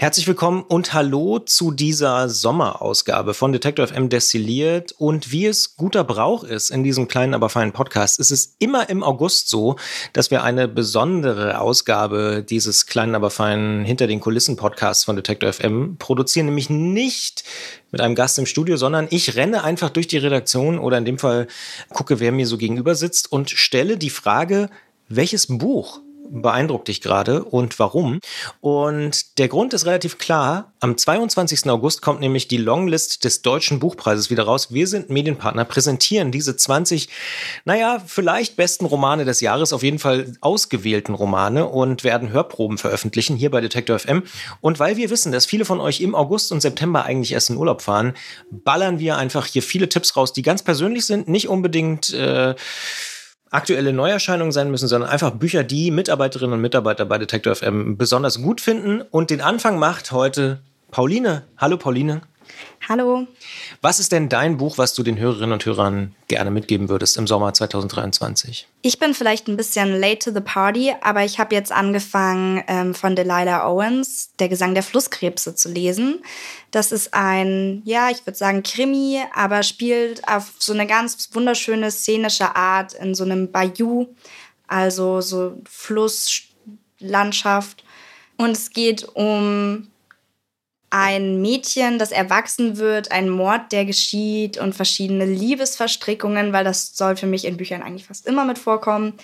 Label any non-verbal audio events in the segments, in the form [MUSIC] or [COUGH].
Herzlich willkommen und hallo zu dieser Sommerausgabe von Detector FM Destilliert. Und wie es guter Brauch ist in diesem kleinen, aber feinen Podcast, ist es immer im August so, dass wir eine besondere Ausgabe dieses kleinen, aber feinen Hinter den Kulissen Podcasts von Detector FM produzieren, nämlich nicht mit einem Gast im Studio, sondern ich renne einfach durch die Redaktion oder in dem Fall gucke, wer mir so gegenüber sitzt und stelle die Frage, welches Buch beeindruckt dich gerade und warum? Und der Grund ist relativ klar. Am 22. August kommt nämlich die Longlist des Deutschen Buchpreises wieder raus. Wir sind Medienpartner, präsentieren diese 20, naja, vielleicht besten Romane des Jahres, auf jeden Fall ausgewählten Romane und werden Hörproben veröffentlichen hier bei Detector FM. Und weil wir wissen, dass viele von euch im August und September eigentlich erst in Urlaub fahren, ballern wir einfach hier viele Tipps raus, die ganz persönlich sind, nicht unbedingt äh, aktuelle Neuerscheinungen sein müssen, sondern einfach Bücher, die Mitarbeiterinnen und Mitarbeiter bei Detector FM besonders gut finden. Und den Anfang macht heute Pauline. Hallo Pauline. Hallo. Was ist denn dein Buch, was du den Hörerinnen und Hörern gerne mitgeben würdest im Sommer 2023? Ich bin vielleicht ein bisschen late to the party, aber ich habe jetzt angefangen, ähm, von Delilah Owens, Der Gesang der Flusskrebse, zu lesen. Das ist ein, ja, ich würde sagen Krimi, aber spielt auf so eine ganz wunderschöne szenische Art in so einem Bayou, also so Flusslandschaft. Und es geht um ein Mädchen, das erwachsen wird, ein Mord, der geschieht und verschiedene Liebesverstrickungen, weil das soll für mich in Büchern eigentlich fast immer mit vorkommen.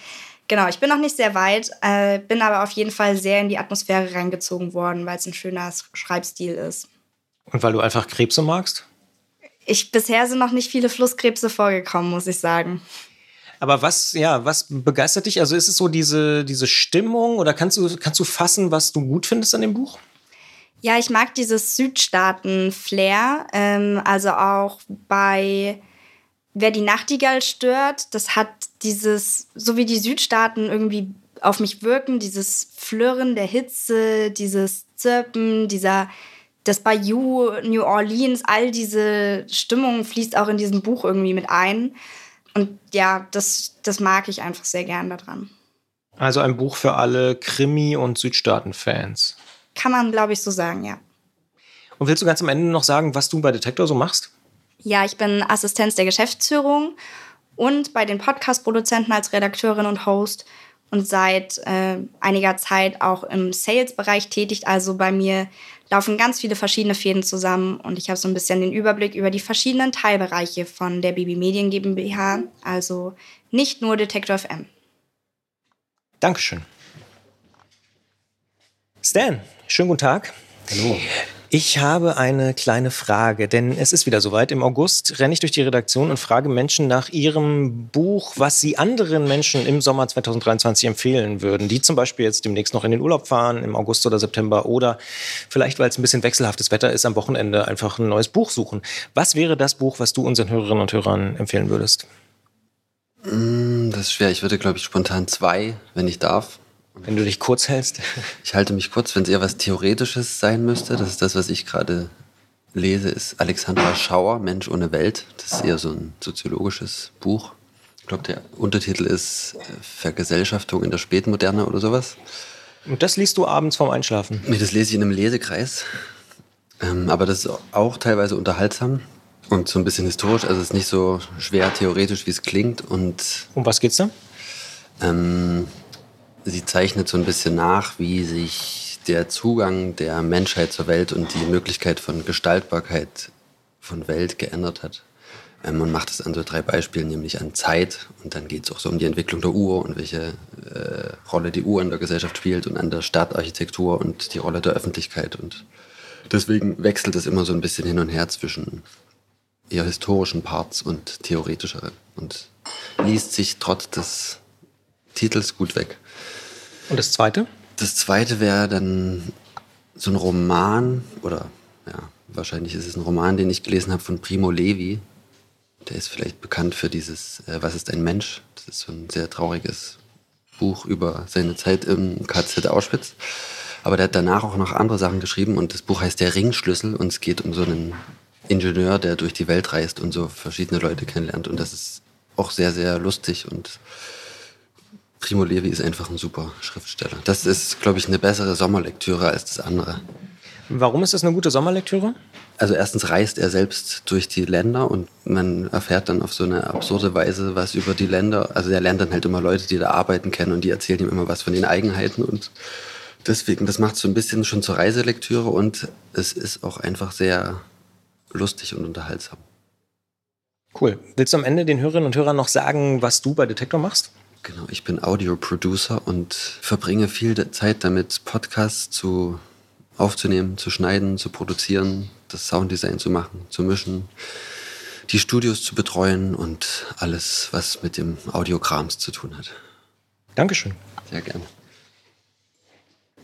Genau, ich bin noch nicht sehr weit, äh, bin aber auf jeden Fall sehr in die Atmosphäre reingezogen worden, weil es ein schöner Schreibstil ist. Und weil du einfach Krebse magst? Ich bisher sind noch nicht viele Flusskrebse vorgekommen, muss ich sagen. Aber was, ja, was begeistert dich? Also ist es so diese, diese Stimmung oder kannst du, kannst du fassen, was du gut findest an dem Buch? Ja, ich mag dieses Südstaaten-Flair. Ähm, also auch bei Wer die Nachtigall stört, das hat dieses, so wie die Südstaaten irgendwie auf mich wirken, dieses Flirren der Hitze, dieses Zirpen, dieser, das Bayou, New Orleans, all diese Stimmung fließt auch in diesem Buch irgendwie mit ein. Und ja, das, das mag ich einfach sehr gern daran. Also ein Buch für alle Krimi- und Südstaaten-Fans. Kann man, glaube ich, so sagen, ja. Und willst du ganz am Ende noch sagen, was du bei Detektor so machst? Ja, ich bin Assistenz der Geschäftsführung und bei den Podcast-Produzenten als Redakteurin und Host und seit äh, einiger Zeit auch im Sales-Bereich tätig. Also bei mir laufen ganz viele verschiedene Fäden zusammen und ich habe so ein bisschen den Überblick über die verschiedenen Teilbereiche von der Baby Medien GmbH, also nicht nur Detektor FM. Dankeschön. Stan, schönen guten Tag. Hallo. Ich habe eine kleine Frage, denn es ist wieder soweit. Im August renne ich durch die Redaktion und frage Menschen nach ihrem Buch, was sie anderen Menschen im Sommer 2023 empfehlen würden, die zum Beispiel jetzt demnächst noch in den Urlaub fahren, im August oder September oder vielleicht, weil es ein bisschen wechselhaftes Wetter ist, am Wochenende einfach ein neues Buch suchen. Was wäre das Buch, was du unseren Hörerinnen und Hörern empfehlen würdest? Mm, das ist schwer. Ich würde, glaube ich, spontan zwei, wenn ich darf. Wenn du dich kurz hältst. Ich halte mich kurz, wenn es eher was Theoretisches sein müsste. Das ist das, was ich gerade lese, ist Alexandra Schauer, Mensch ohne Welt. Das ist eher so ein soziologisches Buch. Ich glaube, der Untertitel ist äh, Vergesellschaftung in der Spätmoderne oder sowas. Und das liest du abends vorm Einschlafen? Nee, das lese ich in einem Lesekreis. Ähm, aber das ist auch teilweise unterhaltsam und so ein bisschen historisch. Also es ist nicht so schwer theoretisch, wie es klingt. Und um was geht's da? Ähm, sie zeichnet so ein bisschen nach, wie sich der Zugang der Menschheit zur Welt und die Möglichkeit von Gestaltbarkeit von Welt geändert hat. Ähm, man macht es an so drei Beispielen, nämlich an Zeit und dann geht es auch so um die Entwicklung der Uhr und welche äh, Rolle die Uhr in der Gesellschaft spielt und an der Stadtarchitektur und die Rolle der Öffentlichkeit. Und deswegen wechselt es immer so ein bisschen hin und her zwischen eher historischen Parts und theoretischeren und liest sich trotz des Titels gut weg. Und das zweite? Das zweite wäre dann so ein Roman, oder ja, wahrscheinlich ist es ein Roman, den ich gelesen habe von Primo Levi. Der ist vielleicht bekannt für dieses äh, Was ist ein Mensch? Das ist so ein sehr trauriges Buch über seine Zeit im KZ Auschwitz. Aber der hat danach auch noch andere Sachen geschrieben und das Buch heißt Der Ringschlüssel und es geht um so einen Ingenieur, der durch die Welt reist und so verschiedene Leute kennenlernt. Und das ist auch sehr, sehr lustig und Primo Levi ist einfach ein super Schriftsteller. Das ist, glaube ich, eine bessere Sommerlektüre als das andere. Warum ist das eine gute Sommerlektüre? Also erstens reist er selbst durch die Länder und man erfährt dann auf so eine absurde Weise was über die Länder. Also er lernt dann halt immer Leute, die da arbeiten kennen und die erzählen ihm immer was von den Eigenheiten und deswegen, das macht so ein bisschen schon zur Reiselektüre und es ist auch einfach sehr lustig und unterhaltsam. Cool. Willst du am Ende den Hörerinnen und Hörern noch sagen, was du bei Detektor machst? Genau, ich bin Audio-Producer und verbringe viel Zeit damit, Podcasts zu aufzunehmen, zu schneiden, zu produzieren, das Sounddesign zu machen, zu mischen, die Studios zu betreuen und alles, was mit dem Audiokrams zu tun hat. Dankeschön. Sehr gerne.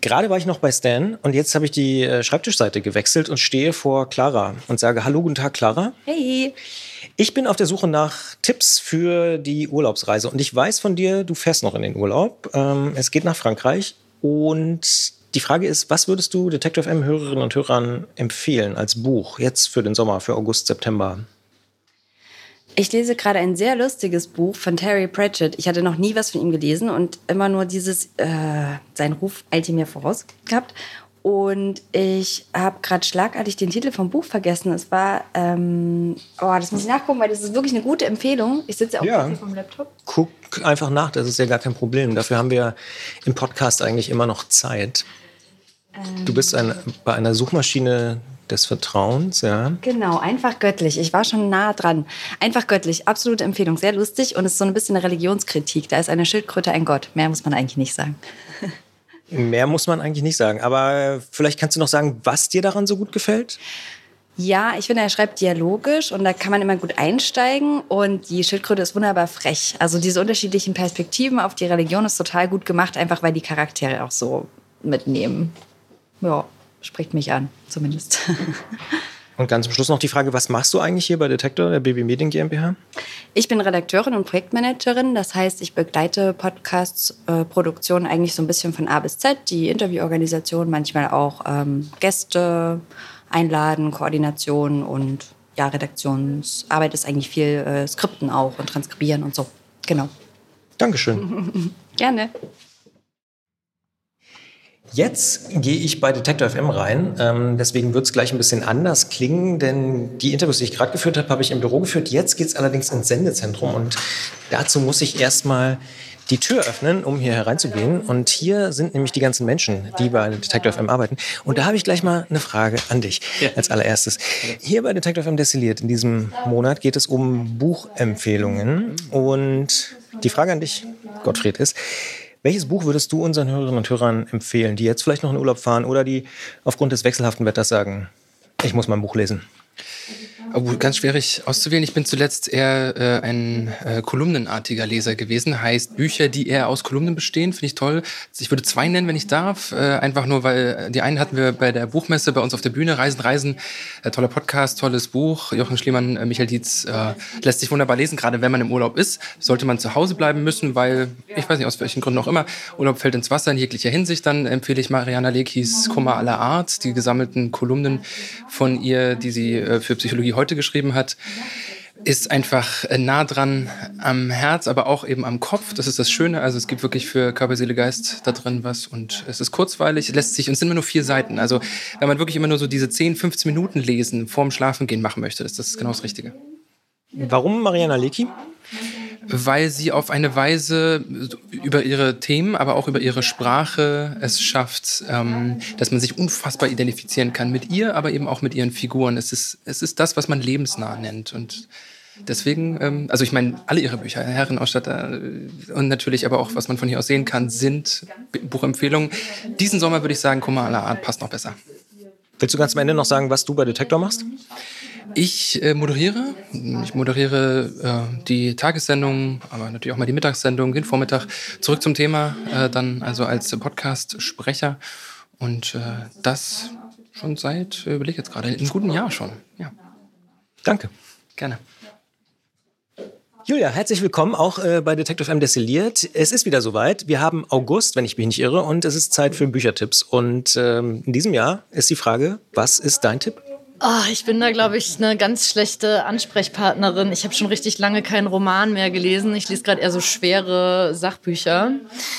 Gerade war ich noch bei Stan und jetzt habe ich die äh, Schreibtischseite gewechselt und stehe vor Clara und sage Hallo, guten Tag, Clara. Hey. Ich bin auf der Suche nach Tipps für die Urlaubsreise und ich weiß von dir, du fährst noch in den Urlaub. Ähm, es geht nach Frankreich und die Frage ist, was würdest du Detective M Hörerinnen und Hörern empfehlen als Buch jetzt für den Sommer, für August, September? Ich lese gerade ein sehr lustiges Buch von Terry Pratchett. Ich hatte noch nie was von ihm gelesen und immer nur dieses, äh, sein Ruf eilte mir voraus gehabt. Und ich habe gerade schlagartig den Titel vom Buch vergessen. Es war, ähm, oh, das muss ich nachgucken, weil das ist wirklich eine gute Empfehlung. Ich sitze ja auch Ja. hier vom Laptop. Guck einfach nach, das ist ja gar kein Problem. Dafür haben wir im Podcast eigentlich immer noch Zeit. Du bist ein, bei einer Suchmaschine des Vertrauens, ja. Genau, einfach göttlich. Ich war schon nah dran. Einfach göttlich, absolute Empfehlung. Sehr lustig und es ist so ein bisschen eine Religionskritik. Da ist eine Schildkröte ein Gott. Mehr muss man eigentlich nicht sagen. [LAUGHS] Mehr muss man eigentlich nicht sagen. Aber äh, vielleicht kannst du noch sagen, was dir daran so gut gefällt? Ja, ich finde, er schreibt dialogisch und da kann man immer gut einsteigen und die Schildkröte ist wunderbar frech. Also diese unterschiedlichen Perspektiven auf die Religion ist total gut gemacht, einfach weil die Charaktere auch so mitnehmen. Ja, spricht mich an, zumindest. [LAUGHS] Und ganz zum Schluss noch die Frage, was machst du eigentlich hier bei Detektor, der BB Medien GmbH? Ich bin Redakteurin und Projektmanagerin, das heißt, ich begleite Podcasts, äh, Produktionen eigentlich so ein bisschen von A bis Z, die Intervieworganisation, manchmal auch ähm, Gäste einladen, Koordination und ja, Redaktionsarbeit ist eigentlich viel äh, Skripten auch und Transkribieren und so. Genau. Dankeschön. [LAUGHS] Gerne. Jetzt gehe ich bei Detector FM rein. Ähm, deswegen wird es gleich ein bisschen anders klingen, denn die Interviews, die ich gerade geführt habe, habe ich im Büro geführt. Jetzt geht es allerdings ins Sendezentrum und dazu muss ich erstmal die Tür öffnen, um hier hereinzugehen. Und hier sind nämlich die ganzen Menschen, die bei Detector FM arbeiten. Und da habe ich gleich mal eine Frage an dich als allererstes. Hier bei Detector FM Destilliert in diesem Monat geht es um Buchempfehlungen. Und die Frage an dich, Gottfried, ist, welches Buch würdest du unseren Hörerinnen und Hörern empfehlen, die jetzt vielleicht noch in Urlaub fahren oder die aufgrund des wechselhaften Wetters sagen, ich muss mein Buch lesen? Oh, ganz schwierig auszuwählen. Ich bin zuletzt eher äh, ein äh, kolumnenartiger Leser gewesen. Heißt Bücher, die eher aus Kolumnen bestehen, finde ich toll. Ich würde zwei nennen, wenn ich darf. Äh, einfach nur, weil die einen hatten wir bei der Buchmesse bei uns auf der Bühne. Reisen, Reisen. Äh, toller Podcast, tolles Buch. Jochen Schliemann, äh, Michael Dietz äh, lässt sich wunderbar lesen. Gerade wenn man im Urlaub ist, sollte man zu Hause bleiben müssen, weil, ich weiß nicht, aus welchen Gründen auch immer, Urlaub fällt ins Wasser in jeglicher Hinsicht. Dann empfehle ich Mariana Lekis Kummer aller Art, die gesammelten Kolumnen von ihr, die sie äh, für Psychologie heute geschrieben hat, ist einfach äh, nah dran am Herz, aber auch eben am Kopf. Das ist das Schöne. Also es gibt wirklich für Körper, Seele, Geist da drin was und es ist kurzweilig, lässt sich und es sind immer nur vier Seiten. Also wenn man wirklich immer nur so diese 10, 15 Minuten lesen vorm Schlafengehen machen möchte, ist das genau das Richtige. Warum Mariana Lecki? Weil sie auf eine Weise über ihre Themen, aber auch über ihre Sprache es schafft, ähm, dass man sich unfassbar identifizieren kann mit ihr, aber eben auch mit ihren Figuren. Es ist, es ist das, was man lebensnah nennt. Und deswegen, ähm, also ich meine, alle ihre Bücher, Herrenausstatter äh, und natürlich aber auch, was man von hier aus sehen kann, sind Buchempfehlungen. Diesen Sommer würde ich sagen, aller Art passt noch besser. Willst du ganz am Ende noch sagen, was du bei Detektor machst? Ich äh, moderiere. Ich moderiere äh, die Tagessendung, aber natürlich auch mal die Mittagssendung, den Vormittag. Zurück zum Thema, äh, dann also als Podcast-Sprecher. Und äh, das schon seit, äh, überlege jetzt gerade, einem guten Jahr schon. Ja, Danke. gerne. Julia, herzlich willkommen auch äh, bei Detective M Destilliert. Es ist wieder soweit. Wir haben August, wenn ich mich nicht irre, und es ist Zeit für Büchertipps. Und ähm, in diesem Jahr ist die Frage, was ist dein Tipp? Oh, ich bin da, glaube ich, eine ganz schlechte Ansprechpartnerin. Ich habe schon richtig lange keinen Roman mehr gelesen. Ich lese gerade eher so schwere Sachbücher.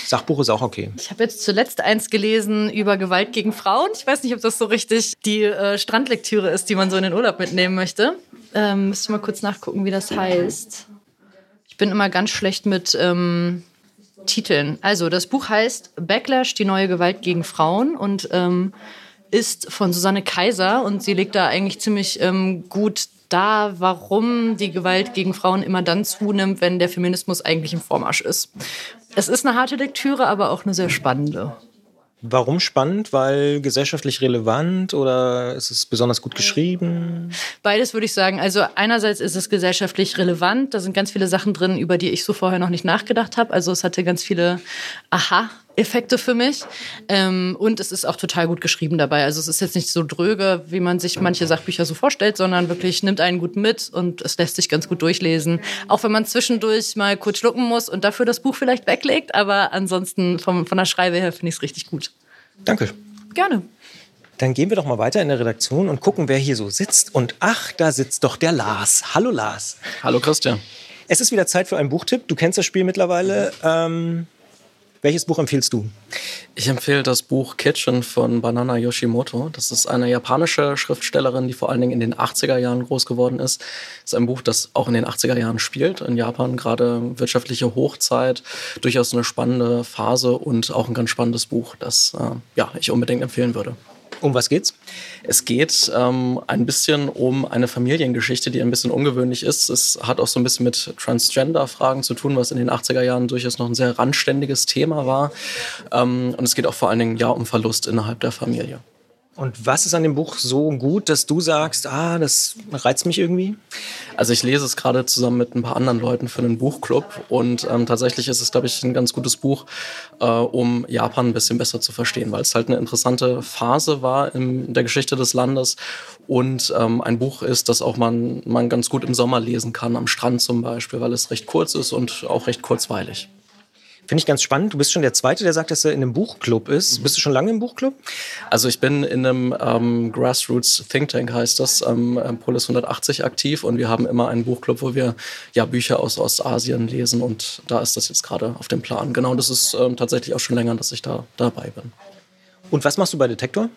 Sachbuch ist auch okay. Ich habe jetzt zuletzt eins gelesen über Gewalt gegen Frauen. Ich weiß nicht, ob das so richtig die äh, Strandlektüre ist, die man so in den Urlaub mitnehmen möchte. Ähm, müsste ich mal kurz nachgucken, wie das heißt. Ich bin immer ganz schlecht mit ähm, Titeln. Also, das Buch heißt Backlash, die neue Gewalt gegen Frauen und ähm, ist von Susanne Kaiser und sie legt da eigentlich ziemlich ähm, gut dar, warum die Gewalt gegen Frauen immer dann zunimmt, wenn der Feminismus eigentlich im Vormarsch ist. Es ist eine harte Lektüre, aber auch eine sehr spannende. Warum spannend? Weil gesellschaftlich relevant oder ist es besonders gut geschrieben? Beides würde ich sagen. Also einerseits ist es gesellschaftlich relevant. Da sind ganz viele Sachen drin, über die ich so vorher noch nicht nachgedacht habe. Also es hatte ganz viele Aha. Effekte für mich. Ähm, und es ist auch total gut geschrieben dabei. Also es ist jetzt nicht so dröge, wie man sich manche Sachbücher so vorstellt, sondern wirklich nimmt einen gut mit und es lässt sich ganz gut durchlesen. Auch wenn man zwischendurch mal kurz schlucken muss und dafür das Buch vielleicht weglegt. Aber ansonsten vom, von der Schreibe her finde ich es richtig gut. Danke. Gerne. Dann gehen wir doch mal weiter in der Redaktion und gucken, wer hier so sitzt. Und ach, da sitzt doch der Lars. Hallo Lars. Hallo Christian. Es ist wieder Zeit für einen Buchtipp. Du kennst das Spiel mittlerweile. Ähm, welches Buch empfiehlst du? Ich empfehle das Buch Kitchen von Banana Yoshimoto. Das ist eine japanische Schriftstellerin, die vor allen Dingen in den 80er Jahren groß geworden ist. Das ist ein Buch, das auch in den 80er Jahren spielt. In Japan gerade wirtschaftliche Hochzeit, durchaus eine spannende Phase und auch ein ganz spannendes Buch, das äh, ja, ich unbedingt empfehlen würde. Um was geht's? Es geht ähm, ein bisschen um eine Familiengeschichte, die ein bisschen ungewöhnlich ist. Es hat auch so ein bisschen mit Transgender-Fragen zu tun, was in den 80er Jahren durchaus noch ein sehr randständiges Thema war. Ähm, und es geht auch vor allen Dingen ja um Verlust innerhalb der Familie. Und was ist an dem Buch so gut, dass du sagst, ah, das reizt mich irgendwie? Also ich lese es gerade zusammen mit ein paar anderen Leuten für einen Buchclub und ähm, tatsächlich ist es, glaube ich, ein ganz gutes Buch, äh, um Japan ein bisschen besser zu verstehen, weil es halt eine interessante Phase war in der Geschichte des Landes und ähm, ein Buch ist, das auch man, man ganz gut im Sommer lesen kann, am Strand zum Beispiel, weil es recht kurz ist und auch recht kurzweilig. Finde ich ganz spannend. Du bist schon der Zweite, der sagt, dass er in einem Buchclub ist. Mhm. Bist du schon lange im Buchclub? Also ich bin in einem ähm, Grassroots Think Tank, heißt das, ähm, Polis 180 aktiv und wir haben immer einen Buchclub, wo wir ja Bücher aus Ostasien lesen und da ist das jetzt gerade auf dem Plan. Genau, das ist ähm, tatsächlich auch schon länger, dass ich da dabei bin. Und was machst du bei Detektor?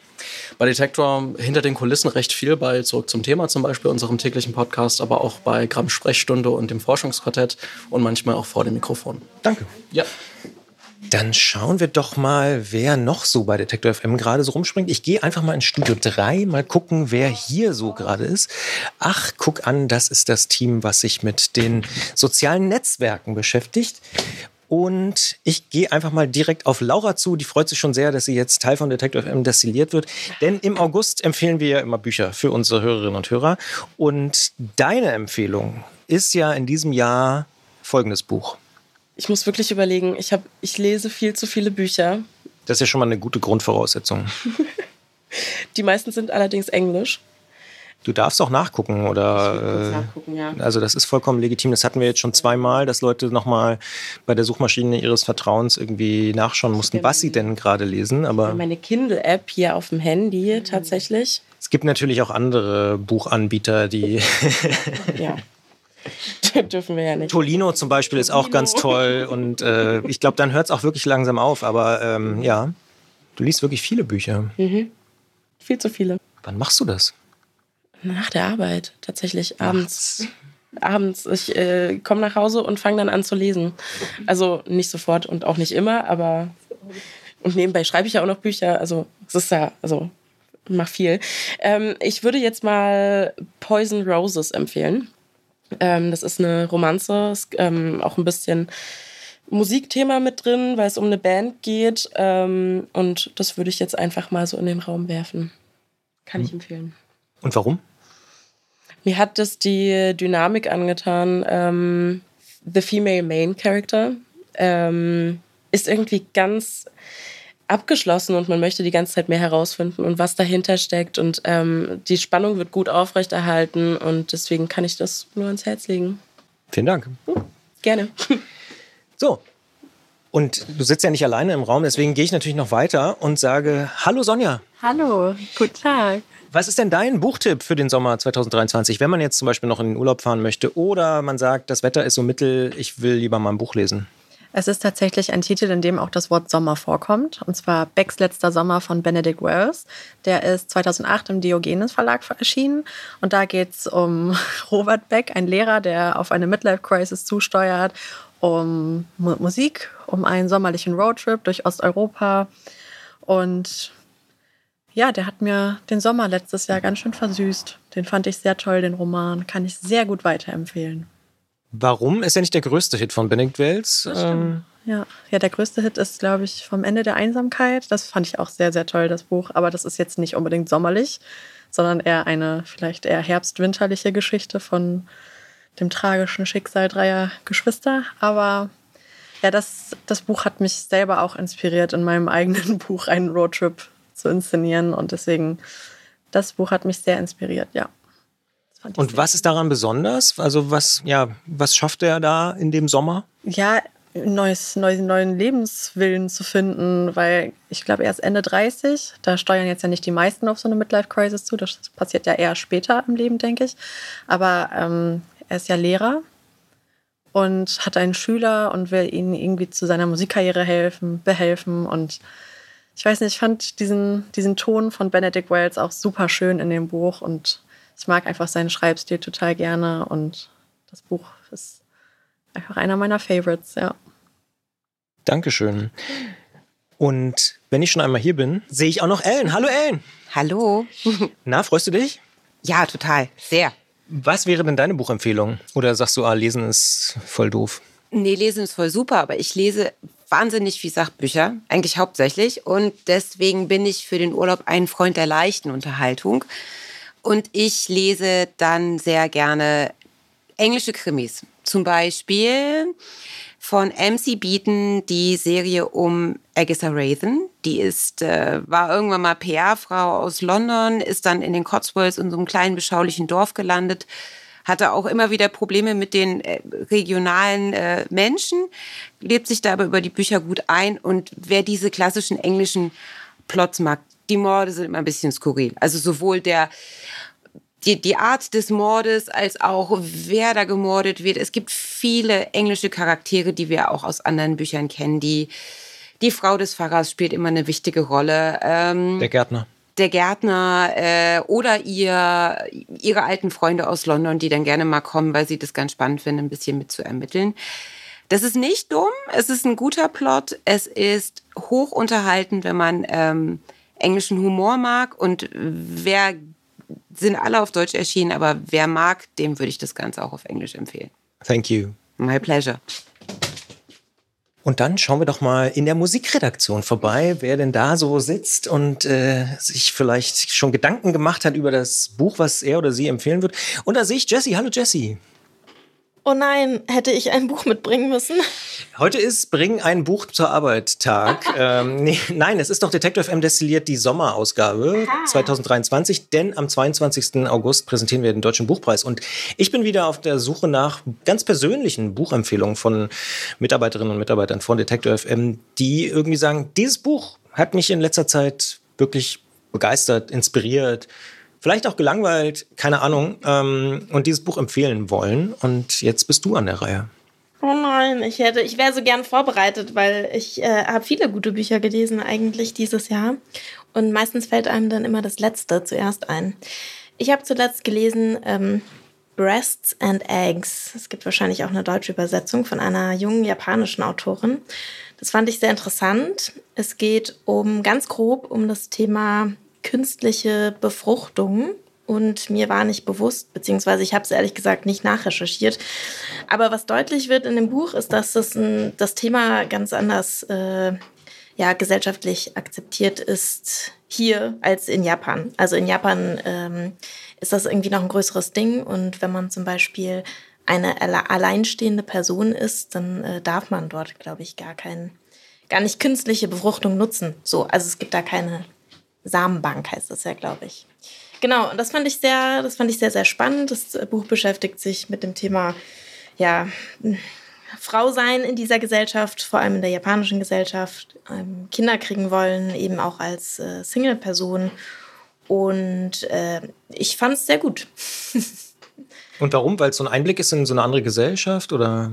Bei Detektor hinter den Kulissen recht viel bei Zurück zum Thema zum Beispiel, unserem täglichen Podcast, aber auch bei Gramm Sprechstunde und dem Forschungsquartett und manchmal auch vor dem Mikrofon. Danke. Ja. Dann schauen wir doch mal, wer noch so bei Detektor FM gerade so rumspringt. Ich gehe einfach mal ins Studio 3, mal gucken, wer hier so gerade ist. Ach, guck an, das ist das Team, was sich mit den sozialen Netzwerken beschäftigt. Und ich gehe einfach mal direkt auf Laura zu. Die freut sich schon sehr, dass sie jetzt Teil von Detective FM destilliert wird. Denn im August empfehlen wir ja immer Bücher für unsere Hörerinnen und Hörer. Und deine Empfehlung ist ja in diesem Jahr folgendes Buch. Ich muss wirklich überlegen. Ich, hab, ich lese viel zu viele Bücher. Das ist ja schon mal eine gute Grundvoraussetzung. [LAUGHS] Die meisten sind allerdings Englisch. Du darfst auch nachgucken oder. Äh, nachgucken, ja. Also das ist vollkommen legitim. Das hatten wir jetzt schon zweimal, dass Leute nochmal bei der Suchmaschine ihres Vertrauens irgendwie nachschauen mussten, was sie denn gerade lesen. Aber meine Kindle-App hier auf dem Handy tatsächlich. Es gibt natürlich auch andere Buchanbieter, die. ja. [LAUGHS] [LAUGHS] dürfen wir ja nicht. Tolino zum Beispiel ist auch ganz toll und äh, ich glaube, dann hört es auch wirklich langsam auf. Aber ähm, ja, du liest wirklich viele Bücher. Mhm. Viel zu viele. Wann machst du das? Nach der Arbeit, tatsächlich abends. Nachts. Abends. Ich äh, komme nach Hause und fange dann an zu lesen. Also nicht sofort und auch nicht immer, aber und nebenbei schreibe ich ja auch noch Bücher. Also es ist ja, also mach viel. Ähm, ich würde jetzt mal Poison Roses empfehlen. Ähm, das ist eine Romanze, ist, ähm, auch ein bisschen Musikthema mit drin, weil es um eine Band geht. Ähm, und das würde ich jetzt einfach mal so in den Raum werfen. Kann ich hm. empfehlen. Und warum? Mir hat das die Dynamik angetan. Ähm, the Female Main Character ähm, ist irgendwie ganz abgeschlossen und man möchte die ganze Zeit mehr herausfinden und was dahinter steckt. Und ähm, die Spannung wird gut aufrechterhalten und deswegen kann ich das nur ans Herz legen. Vielen Dank. Hm, gerne. [LAUGHS] So. Und du sitzt ja nicht alleine im Raum, deswegen gehe ich natürlich noch weiter und sage: Hallo Sonja. Hallo, guten Tag. Was ist denn dein Buchtipp für den Sommer 2023, wenn man jetzt zum Beispiel noch in den Urlaub fahren möchte oder man sagt, das Wetter ist so mittel, ich will lieber mal ein Buch lesen? Es ist tatsächlich ein Titel, in dem auch das Wort Sommer vorkommt. Und zwar Becks letzter Sommer von Benedict Wells. Der ist 2008 im Diogenes Verlag erschienen. Und da geht es um [LAUGHS] Robert Beck, ein Lehrer, der auf eine Midlife-Crisis zusteuert, um Musik, um einen sommerlichen Roadtrip durch Osteuropa. Und ja, der hat mir den Sommer letztes Jahr ganz schön versüßt. Den fand ich sehr toll, den Roman. Kann ich sehr gut weiterempfehlen. Warum ist er nicht der größte Hit von Benedict Wells? Ähm ja. ja, der größte Hit ist, glaube ich, vom Ende der Einsamkeit. Das fand ich auch sehr, sehr toll, das Buch. Aber das ist jetzt nicht unbedingt sommerlich, sondern eher eine vielleicht eher herbstwinterliche Geschichte von dem tragischen Schicksal dreier Geschwister. Aber ja, das, das Buch hat mich selber auch inspiriert, in meinem eigenen [LAUGHS] Buch einen Roadtrip zu inszenieren. Und deswegen, das Buch hat mich sehr inspiriert, ja. Und was ist daran besonders? Also was, ja, was schafft er da in dem Sommer? Ja, neues, neuen, neuen Lebenswillen zu finden, weil ich glaube, er ist Ende 30. Da steuern jetzt ja nicht die meisten auf so eine Midlife-Crisis zu. Das passiert ja eher später im Leben, denke ich. Aber ähm, er ist ja Lehrer und hat einen Schüler und will ihm irgendwie zu seiner Musikkarriere helfen, behelfen. Und ich weiß nicht, ich fand diesen, diesen Ton von Benedict Wells auch super schön in dem Buch und ich mag einfach seinen Schreibstil total gerne und das Buch ist einfach einer meiner Favorites, ja. Dankeschön. Und wenn ich schon einmal hier bin, sehe ich auch noch Ellen. Hallo Ellen. Hallo. [LAUGHS] Na, freust du dich? Ja, total. Sehr. Was wäre denn deine Buchempfehlung? Oder sagst du, ah, lesen ist voll doof? Nee, lesen ist voll super, aber ich lese wahnsinnig viel Sachbücher, eigentlich hauptsächlich. Und deswegen bin ich für den Urlaub ein Freund der leichten Unterhaltung. Und ich lese dann sehr gerne englische Krimis. Zum Beispiel von MC Beaton die Serie um Agatha Rathen. Die ist, äh, war irgendwann mal PR-Frau aus London, ist dann in den Cotswolds in so einem kleinen beschaulichen Dorf gelandet, hatte auch immer wieder Probleme mit den äh, regionalen äh, Menschen, lebt sich da aber über die Bücher gut ein. Und wer diese klassischen englischen Plots mag, die Morde sind immer ein bisschen skurril. Also sowohl der die, die Art des Mordes als auch wer da gemordet wird. Es gibt viele englische Charaktere, die wir auch aus anderen Büchern kennen. Die, die Frau des Pfarrers spielt immer eine wichtige Rolle. Ähm, der Gärtner. Der Gärtner äh, oder ihr, ihre alten Freunde aus London, die dann gerne mal kommen, weil sie das ganz spannend finden, ein bisschen mit zu ermitteln. Das ist nicht dumm, es ist ein guter Plot, es ist hoch unterhalten, wenn man ähm, englischen Humor mag und wer sind alle auf Deutsch erschienen, aber wer mag, dem würde ich das Ganze auch auf Englisch empfehlen. Thank you. My pleasure. Und dann schauen wir doch mal in der Musikredaktion vorbei, wer denn da so sitzt und äh, sich vielleicht schon Gedanken gemacht hat über das Buch, was er oder sie empfehlen wird. Und da sehe ich Jessie. Hallo Jessie. Oh nein, hätte ich ein Buch mitbringen müssen? Heute ist Bring ein Buch zur Arbeit Tag. [LAUGHS] ähm, nee, nein, es ist doch Detective M destilliert die Sommerausgabe Aha. 2023, denn am 22. August präsentieren wir den Deutschen Buchpreis. Und ich bin wieder auf der Suche nach ganz persönlichen Buchempfehlungen von Mitarbeiterinnen und Mitarbeitern von Detective FM, die irgendwie sagen, dieses Buch hat mich in letzter Zeit wirklich begeistert, inspiriert, vielleicht auch gelangweilt, keine Ahnung, ähm, und dieses Buch empfehlen wollen. Und jetzt bist du an der Reihe. Oh nein, ich ich wäre so gern vorbereitet, weil ich äh, habe viele gute Bücher gelesen eigentlich dieses Jahr und meistens fällt einem dann immer das Letzte zuerst ein. Ich habe zuletzt gelesen ähm, Breasts and Eggs. Es gibt wahrscheinlich auch eine deutsche Übersetzung von einer jungen japanischen Autorin. Das fand ich sehr interessant. Es geht um ganz grob um das Thema künstliche Befruchtung und mir war nicht bewusst, beziehungsweise ich habe es ehrlich gesagt nicht nachrecherchiert. Aber was deutlich wird in dem Buch ist, dass das, ein, das Thema ganz anders äh, ja, gesellschaftlich akzeptiert ist hier als in Japan. Also in Japan ähm, ist das irgendwie noch ein größeres Ding und wenn man zum Beispiel eine alleinstehende Person ist, dann äh, darf man dort, glaube ich, gar kein, gar nicht künstliche Befruchtung nutzen. So, also es gibt da keine Samenbank heißt das ja, glaube ich. Genau, und das fand ich sehr, das fand ich sehr, sehr spannend. Das Buch beschäftigt sich mit dem Thema, ja, Frau sein in dieser Gesellschaft, vor allem in der japanischen Gesellschaft, ähm, Kinder kriegen wollen, eben auch als äh, Single-Person. Und äh, ich fand es sehr gut. [LAUGHS] Und warum? Weil es so ein Einblick ist in so eine andere Gesellschaft oder?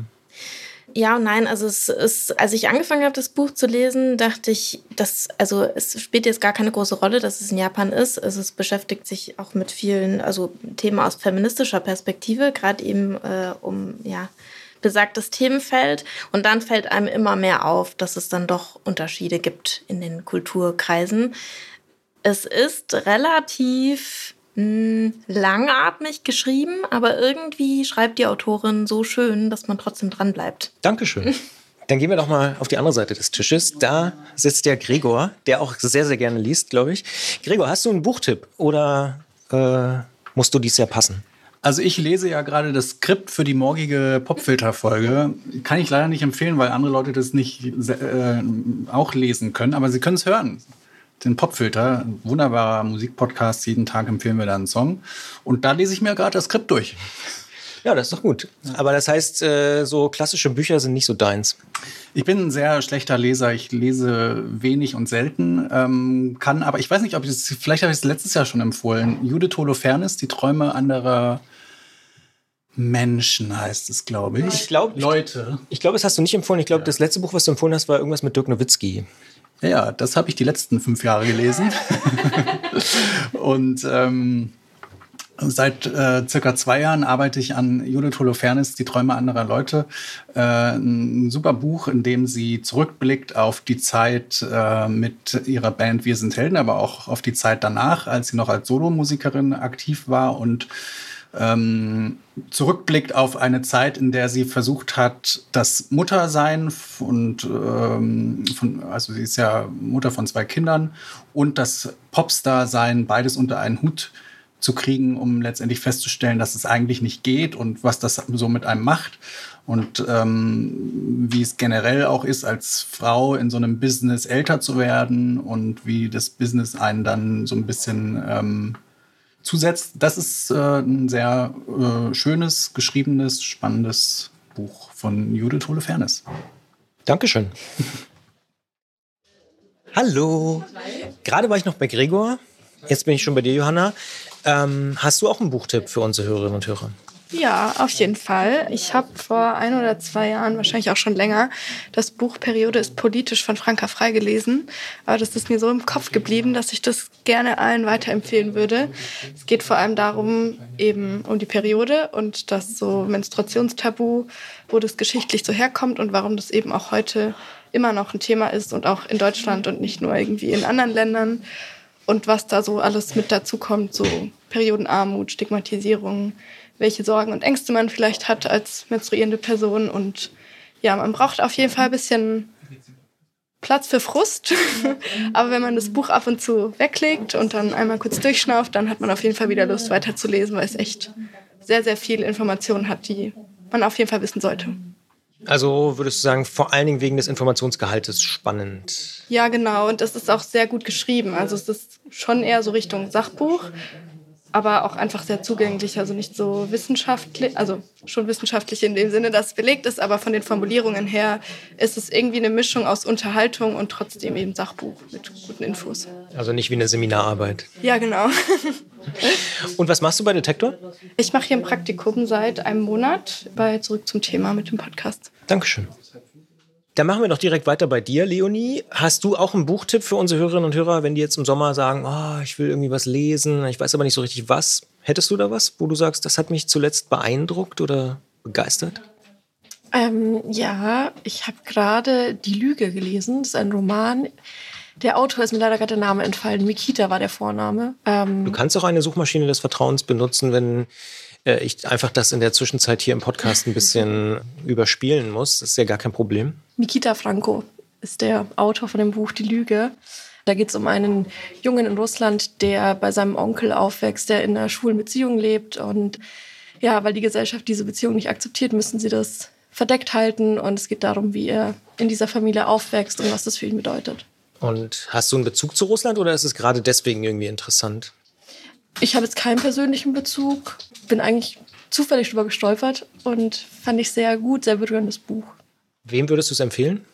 Ja und nein, also es ist, als ich angefangen habe, das Buch zu lesen, dachte ich, dass, also es spielt jetzt gar keine große Rolle, dass es in Japan ist. Also es beschäftigt sich auch mit vielen, also Themen aus feministischer Perspektive, gerade eben äh, um, ja, besagtes Themenfeld. Und dann fällt einem immer mehr auf, dass es dann doch Unterschiede gibt in den Kulturkreisen. Es ist relativ mh, langatmig geschrieben, aber irgendwie schreibt die Autorin so schön, dass man trotzdem dran bleibt. Dankeschön. [LAUGHS] Dann gehen wir doch mal auf die andere Seite des Tisches. Da sitzt der Gregor, der auch sehr, sehr gerne liest, glaube ich. Gregor, hast du einen Buchtipp oder äh, musst du dies Jahr passen? Also ich lese ja gerade das Skript für die morgige Popfilter-Folge. Kann ich leider nicht empfehlen, weil andere Leute das nicht äh, auch lesen können, aber sie können es hören. Den Popfilter, wunderbarer Musikpodcast, jeden Tag empfehlen wir da einen Song. Und da lese ich mir gerade das Skript durch. Ja, das ist doch gut. Aber das heißt, äh, so klassische Bücher sind nicht so deins. Ich bin ein sehr schlechter Leser. Ich lese wenig und selten. Ähm, kann, aber ich weiß nicht, ob ich das, vielleicht habe ich es letztes Jahr schon empfohlen. Judith Holofernes, die Träume anderer Menschen heißt es, glaube ich. Ich glaube, Leute. Ich glaube, das hast du nicht empfohlen. Ich glaube, das letzte Buch, was du empfohlen hast, war irgendwas mit Dirk Nowitzki. Ja, das habe ich die letzten fünf Jahre gelesen. [LAUGHS] und ähm, Seit äh, circa zwei Jahren arbeite ich an Judith Holofernes, Die Träume anderer Leute. Äh, ein super Buch, in dem sie zurückblickt auf die Zeit äh, mit ihrer Band Wir sind Helden, aber auch auf die Zeit danach, als sie noch als Solomusikerin aktiv war und ähm, zurückblickt auf eine Zeit, in der sie versucht hat, das Muttersein und ähm, von, also sie ist ja Mutter von zwei Kindern und das Popstar-Sein beides unter einen Hut zu kriegen, um letztendlich festzustellen, dass es eigentlich nicht geht und was das so mit einem macht. Und ähm, wie es generell auch ist, als Frau in so einem Business älter zu werden und wie das Business einen dann so ein bisschen ähm, zusetzt. Das ist äh, ein sehr äh, schönes, geschriebenes, spannendes Buch von Judith Holofernes. Dankeschön. [LAUGHS] Hallo. Gerade war ich noch bei Gregor. Jetzt bin ich schon bei dir, Johanna. Ähm, hast du auch einen Buchtipp für unsere Hörerinnen und Hörer? Ja, auf jeden Fall. Ich habe vor ein oder zwei Jahren, wahrscheinlich auch schon länger, das Buch Periode ist politisch von Franka Frei gelesen. Aber das ist mir so im Kopf geblieben, dass ich das gerne allen weiterempfehlen würde. Es geht vor allem darum, eben um die Periode und das so Menstruationstabu, wo das geschichtlich so herkommt und warum das eben auch heute immer noch ein Thema ist und auch in Deutschland und nicht nur irgendwie in anderen Ländern und was da so alles mit dazu kommt, so Periodenarmut, Stigmatisierung, welche Sorgen und Ängste man vielleicht hat als menstruierende Person. Und ja, man braucht auf jeden Fall ein bisschen Platz für Frust. [LAUGHS] Aber wenn man das Buch ab und zu weglegt und dann einmal kurz durchschnauft, dann hat man auf jeden Fall wieder Lust weiterzulesen, weil es echt sehr, sehr viele Informationen hat, die man auf jeden Fall wissen sollte. Also würdest du sagen, vor allen Dingen wegen des Informationsgehaltes spannend? Ja, genau. Und das ist auch sehr gut geschrieben. Also es ist schon eher so Richtung Sachbuch, aber auch einfach sehr zugänglich. Also nicht so wissenschaftlich, also schon wissenschaftlich in dem Sinne, dass es belegt ist, aber von den Formulierungen her ist es irgendwie eine Mischung aus Unterhaltung und trotzdem eben Sachbuch mit guten Infos. Also nicht wie eine Seminararbeit. Ja, genau. [LAUGHS] Und was machst du bei Detektor? Ich mache hier ein Praktikum seit einem Monat bei Zurück zum Thema mit dem Podcast. Dankeschön. Dann machen wir doch direkt weiter bei dir, Leonie. Hast du auch einen Buchtipp für unsere Hörerinnen und Hörer, wenn die jetzt im Sommer sagen, oh, ich will irgendwie was lesen, ich weiß aber nicht so richtig was? Hättest du da was, wo du sagst, das hat mich zuletzt beeindruckt oder begeistert? Ähm, ja, ich habe gerade Die Lüge gelesen. Das ist ein Roman. Der Autor ist mir leider gerade der Name entfallen. Mikita war der Vorname. Ähm, Du kannst auch eine Suchmaschine des Vertrauens benutzen, wenn äh, ich einfach das in der Zwischenzeit hier im Podcast ein bisschen überspielen muss. Das ist ja gar kein Problem. Mikita Franco ist der Autor von dem Buch Die Lüge. Da geht es um einen Jungen in Russland, der bei seinem Onkel aufwächst, der in einer schwulen Beziehung lebt. Und ja, weil die Gesellschaft diese Beziehung nicht akzeptiert, müssen sie das verdeckt halten. Und es geht darum, wie er in dieser Familie aufwächst und was das für ihn bedeutet. Und hast du einen Bezug zu Russland oder ist es gerade deswegen irgendwie interessant? Ich habe jetzt keinen persönlichen Bezug, bin eigentlich zufällig drüber gestolpert und fand ich sehr gut, sehr berührendes Buch. Wem würdest du es empfehlen?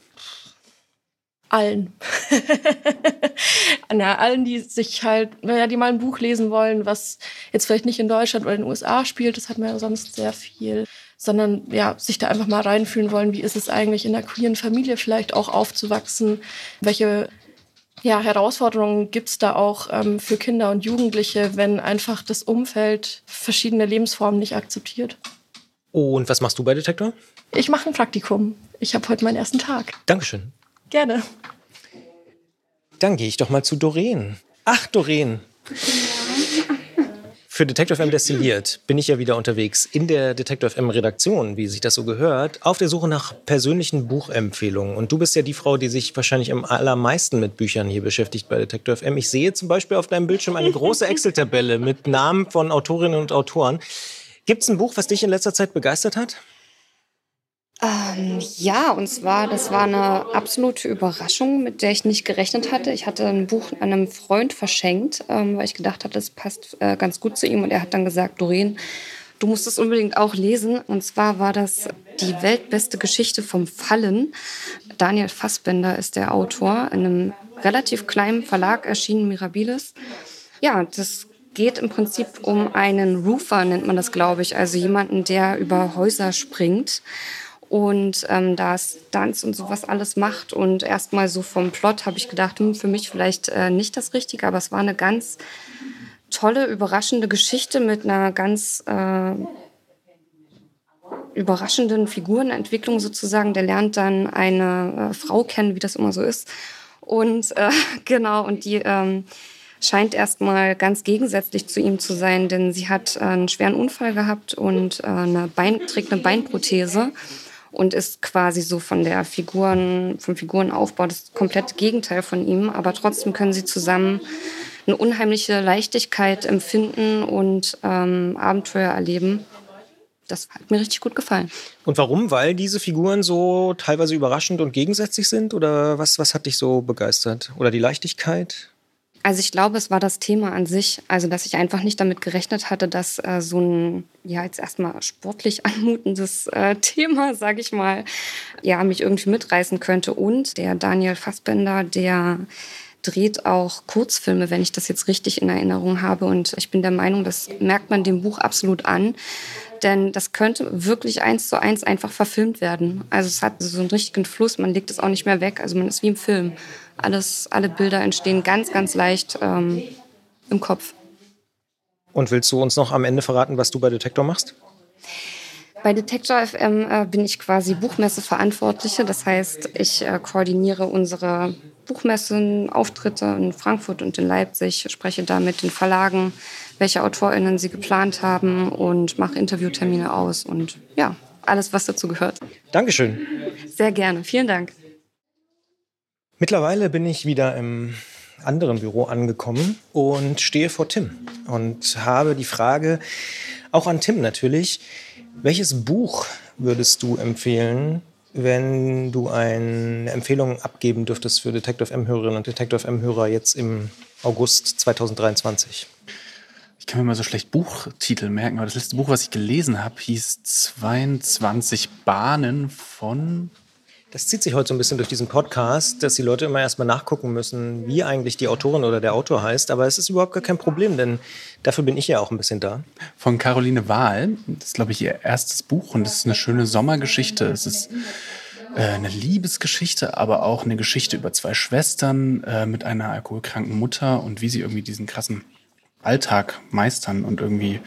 Allen. [LAUGHS] Na, allen, die sich halt, naja, die mal ein Buch lesen wollen, was jetzt vielleicht nicht in Deutschland oder in den USA spielt, das hat man ja sonst sehr viel, sondern ja, sich da einfach mal reinfühlen wollen, wie ist es eigentlich in der queeren Familie vielleicht auch aufzuwachsen, welche ja, Herausforderungen gibt es da auch ähm, für Kinder und Jugendliche, wenn einfach das Umfeld verschiedene Lebensformen nicht akzeptiert. Und was machst du bei Detektor? Ich mache ein Praktikum. Ich habe heute meinen ersten Tag. Dankeschön. Gerne. Dann gehe ich doch mal zu Doreen. Ach, Doreen. Für Detective M destilliert bin ich ja wieder unterwegs in der Detective M Redaktion, wie sich das so gehört, auf der Suche nach persönlichen Buchempfehlungen. Und du bist ja die Frau, die sich wahrscheinlich am allermeisten mit Büchern hier beschäftigt bei Detective M. Ich sehe zum Beispiel auf deinem Bildschirm eine große [LAUGHS] Excel-Tabelle mit Namen von Autorinnen und Autoren. Gibt es ein Buch, was dich in letzter Zeit begeistert hat? Ähm, ja, und zwar, das war eine absolute Überraschung, mit der ich nicht gerechnet hatte. Ich hatte ein Buch einem Freund verschenkt, ähm, weil ich gedacht hatte, das passt äh, ganz gut zu ihm. Und er hat dann gesagt, Doreen, du musst es unbedingt auch lesen. Und zwar war das die weltbeste Geschichte vom Fallen. Daniel Fassbender ist der Autor, in einem relativ kleinen Verlag erschienen, Mirabilis. Ja, das geht im Prinzip um einen Roofer, nennt man das, glaube ich. Also jemanden, der über Häuser springt und ähm, da Stunts und sowas alles macht. Und erstmal so vom Plot habe ich gedacht, hm, für mich vielleicht äh, nicht das Richtige, aber es war eine ganz tolle, überraschende Geschichte mit einer ganz äh, überraschenden Figurenentwicklung sozusagen. Der lernt dann eine äh, Frau kennen, wie das immer so ist. Und äh, [LAUGHS] genau, und die ähm, scheint erstmal ganz gegensätzlich zu ihm zu sein, denn sie hat äh, einen schweren Unfall gehabt und äh, eine Bein, trägt eine Beinprothese und ist quasi so von der Figuren, vom Figurenaufbau das komplette Gegenteil von ihm. Aber trotzdem können sie zusammen eine unheimliche Leichtigkeit empfinden und ähm, Abenteuer erleben. Das hat mir richtig gut gefallen. Und warum? Weil diese Figuren so teilweise überraschend und gegensätzlich sind? Oder was, was hat dich so begeistert? Oder die Leichtigkeit? Also ich glaube, es war das Thema an sich, also dass ich einfach nicht damit gerechnet hatte, dass äh, so ein ja jetzt erstmal sportlich [LAUGHS] anmutendes äh, Thema, sage ich mal, ja mich irgendwie mitreißen könnte. Und der Daniel Fassbender, der dreht auch Kurzfilme, wenn ich das jetzt richtig in Erinnerung habe. Und ich bin der Meinung, das merkt man dem Buch absolut an. Denn das könnte wirklich eins zu eins einfach verfilmt werden. Also es hat so einen richtigen Fluss, man legt es auch nicht mehr weg. Also man ist wie im Film. Alles, alle Bilder entstehen ganz, ganz leicht ähm, im Kopf. Und willst du uns noch am Ende verraten, was du bei Detektor machst? Bei Detektor FM äh, bin ich quasi Buchmesseverantwortliche. Das heißt, ich äh, koordiniere unsere Buchmessen, Auftritte in Frankfurt und in Leipzig, spreche da mit den Verlagen, welche AutorInnen sie geplant haben und mache Interviewtermine aus und ja, alles, was dazu gehört. Dankeschön. Sehr gerne. Vielen Dank. Mittlerweile bin ich wieder im anderen Büro angekommen und stehe vor Tim und habe die Frage, auch an Tim natürlich, welches Buch würdest du empfehlen, wenn du eine Empfehlung abgeben dürftest für Detective M-Hörerinnen und Detective M-Hörer jetzt im August 2023? Ich kann mir mal so schlecht Buchtitel merken, aber das letzte Buch, was ich gelesen habe, hieß 22 Bahnen von das zieht sich heute so ein bisschen durch diesen Podcast, dass die Leute immer erstmal nachgucken müssen, wie eigentlich die Autorin oder der Autor heißt. Aber es ist überhaupt gar kein Problem, denn dafür bin ich ja auch ein bisschen da. Von Caroline Wahl. Das ist, glaube ich, ihr erstes Buch und es ist eine schöne Sommergeschichte. Es ist äh, eine Liebesgeschichte, aber auch eine Geschichte über zwei Schwestern äh, mit einer alkoholkranken Mutter und wie sie irgendwie diesen krassen Alltag meistern und irgendwie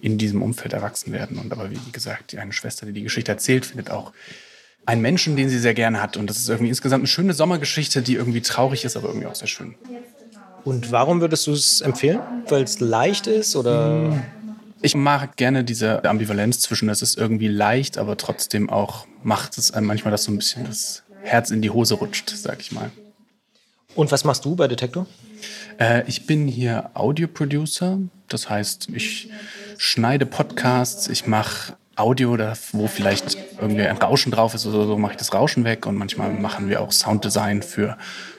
in diesem Umfeld erwachsen werden. Und aber wie gesagt, die eine Schwester, die die Geschichte erzählt, findet auch einen Menschen, den sie sehr gerne hat. Und das ist irgendwie insgesamt eine schöne Sommergeschichte, die irgendwie traurig ist, aber irgendwie auch sehr schön. Und warum würdest du es empfehlen? Weil es leicht ist oder? Ich mag gerne diese Ambivalenz zwischen, es ist irgendwie leicht, aber trotzdem auch macht es einem manchmal, dass so ein bisschen das Herz in die Hose rutscht, sag ich mal. Und was machst du bei Detektor? Äh, ich bin hier Audio-Producer. Das heißt, ich schneide Podcasts, ich mache Audio, da, wo vielleicht irgendwie ein Rauschen drauf ist oder so, mache ich das Rauschen weg. Und manchmal machen wir auch Sounddesign für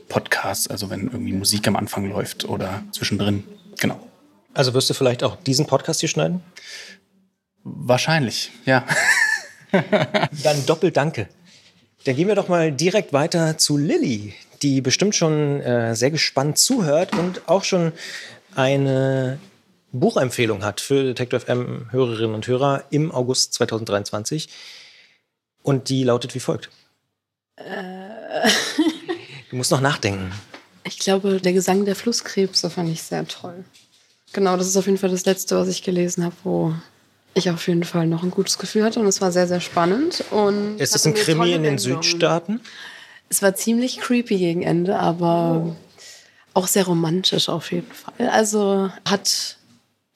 Podcasts, also wenn irgendwie Musik am Anfang läuft oder zwischendrin. Genau. Also wirst du vielleicht auch diesen Podcast hier schneiden? Wahrscheinlich, ja. [LAUGHS] Dann doppelt Danke. Dann gehen wir doch mal direkt weiter zu Lilly, die bestimmt schon äh, sehr gespannt zuhört und auch schon eine Buchempfehlung hat für Detective FM Hörerinnen und Hörer im August 2023. Und die lautet wie folgt. Äh, Du musst noch nachdenken. ich glaube, der Gesang der Flusskrebse fand ich sehr toll. Genau, das ist auf jeden Fall das Letzte, was ich gelesen habe, wo ich auf jeden Fall noch ein gutes Gefühl hatte. Und es war sehr, sehr spannend. Und Ist das ein Krimi in den Wendung. Südstaaten? Es war ziemlich creepy gegen Ende, aber auch sehr romantisch auf jeden Fall. Also hat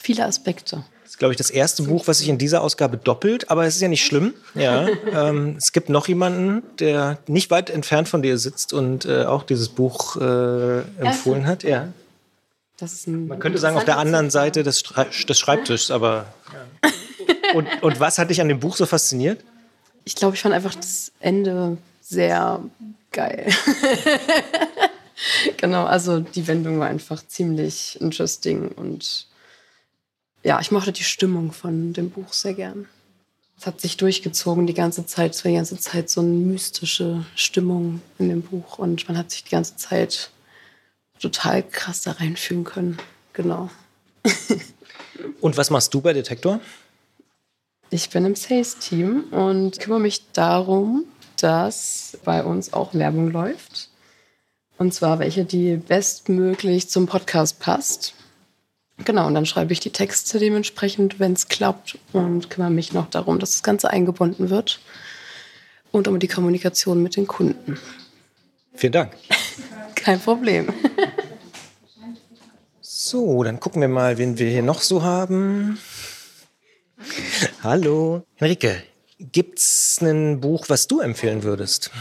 viele Aspekte. Das ist, glaube ich, das erste Buch, was sich in dieser Ausgabe doppelt, aber es ist ja nicht schlimm. Ja, [LAUGHS] ähm, es gibt noch jemanden, der nicht weit entfernt von dir sitzt und äh, auch dieses Buch äh, empfohlen hat. Ja. Das ist ein Man könnte sagen, auf der anderen Seite des, des Schreibtischs, aber. Und, und was hat dich an dem Buch so fasziniert? Ich glaube, ich fand einfach das Ende sehr geil. [LAUGHS] genau, also die Wendung war einfach ziemlich interesting und ja, ich mochte die Stimmung von dem Buch sehr gern. Es hat sich durchgezogen die ganze Zeit. Es war die ganze Zeit so eine mystische Stimmung in dem Buch und man hat sich die ganze Zeit total krass da reinfühlen können. Genau. [LAUGHS] Und was machst du bei Detektor? Ich bin im Sales-Team und kümmere mich darum, dass bei uns auch Werbung läuft. Und zwar welche, die bestmöglich zum Podcast passt. Genau, und dann schreibe ich die Texte dementsprechend, wenn es klappt, und kümmere mich noch darum, dass das Ganze eingebunden wird und um die Kommunikation mit den Kunden. Vielen Dank. Kein Problem. So, dann gucken wir mal, wen wir hier noch so haben. Hallo. Henrike, gibt's ein Buch, was du empfehlen würdest?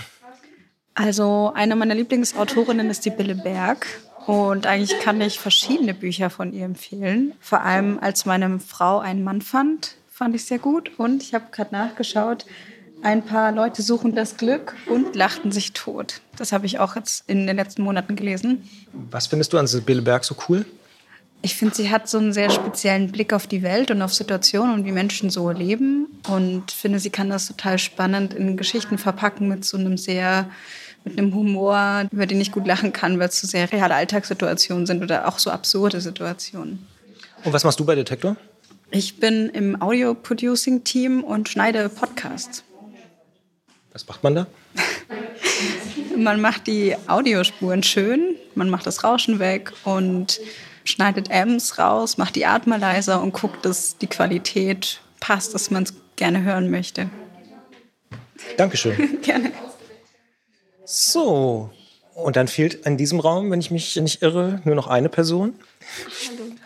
Also eine meiner Lieblingsautorinnen ist die Bille Berg. Und eigentlich kann ich verschiedene Bücher von ihr empfehlen. Vor allem als meine Frau einen Mann fand, fand ich sehr gut. Und ich habe gerade nachgeschaut, ein paar Leute suchen das Glück und lachten sich tot. Das habe ich auch jetzt in den letzten Monaten gelesen. Was findest du an Sibylle Berg so cool? Ich finde, sie hat so einen sehr speziellen Blick auf die Welt und auf Situationen und wie Menschen so leben. Und finde, sie kann das total spannend in Geschichten verpacken mit so einem sehr, mit einem Humor, über den ich gut lachen kann, weil es so sehr reale Alltagssituationen sind oder auch so absurde Situationen. Und was machst du bei Detektor? Ich bin im Audio-Producing-Team und schneide Podcasts. Was macht man da? [LAUGHS] Man macht die Audiospuren schön, man macht das Rauschen weg und schneidet M's raus, macht die Atmer leiser und guckt, dass die Qualität passt, dass man es gerne hören möchte. Dankeschön. [LAUGHS] gerne. So, und dann fehlt in diesem Raum, wenn ich mich nicht irre, nur noch eine Person.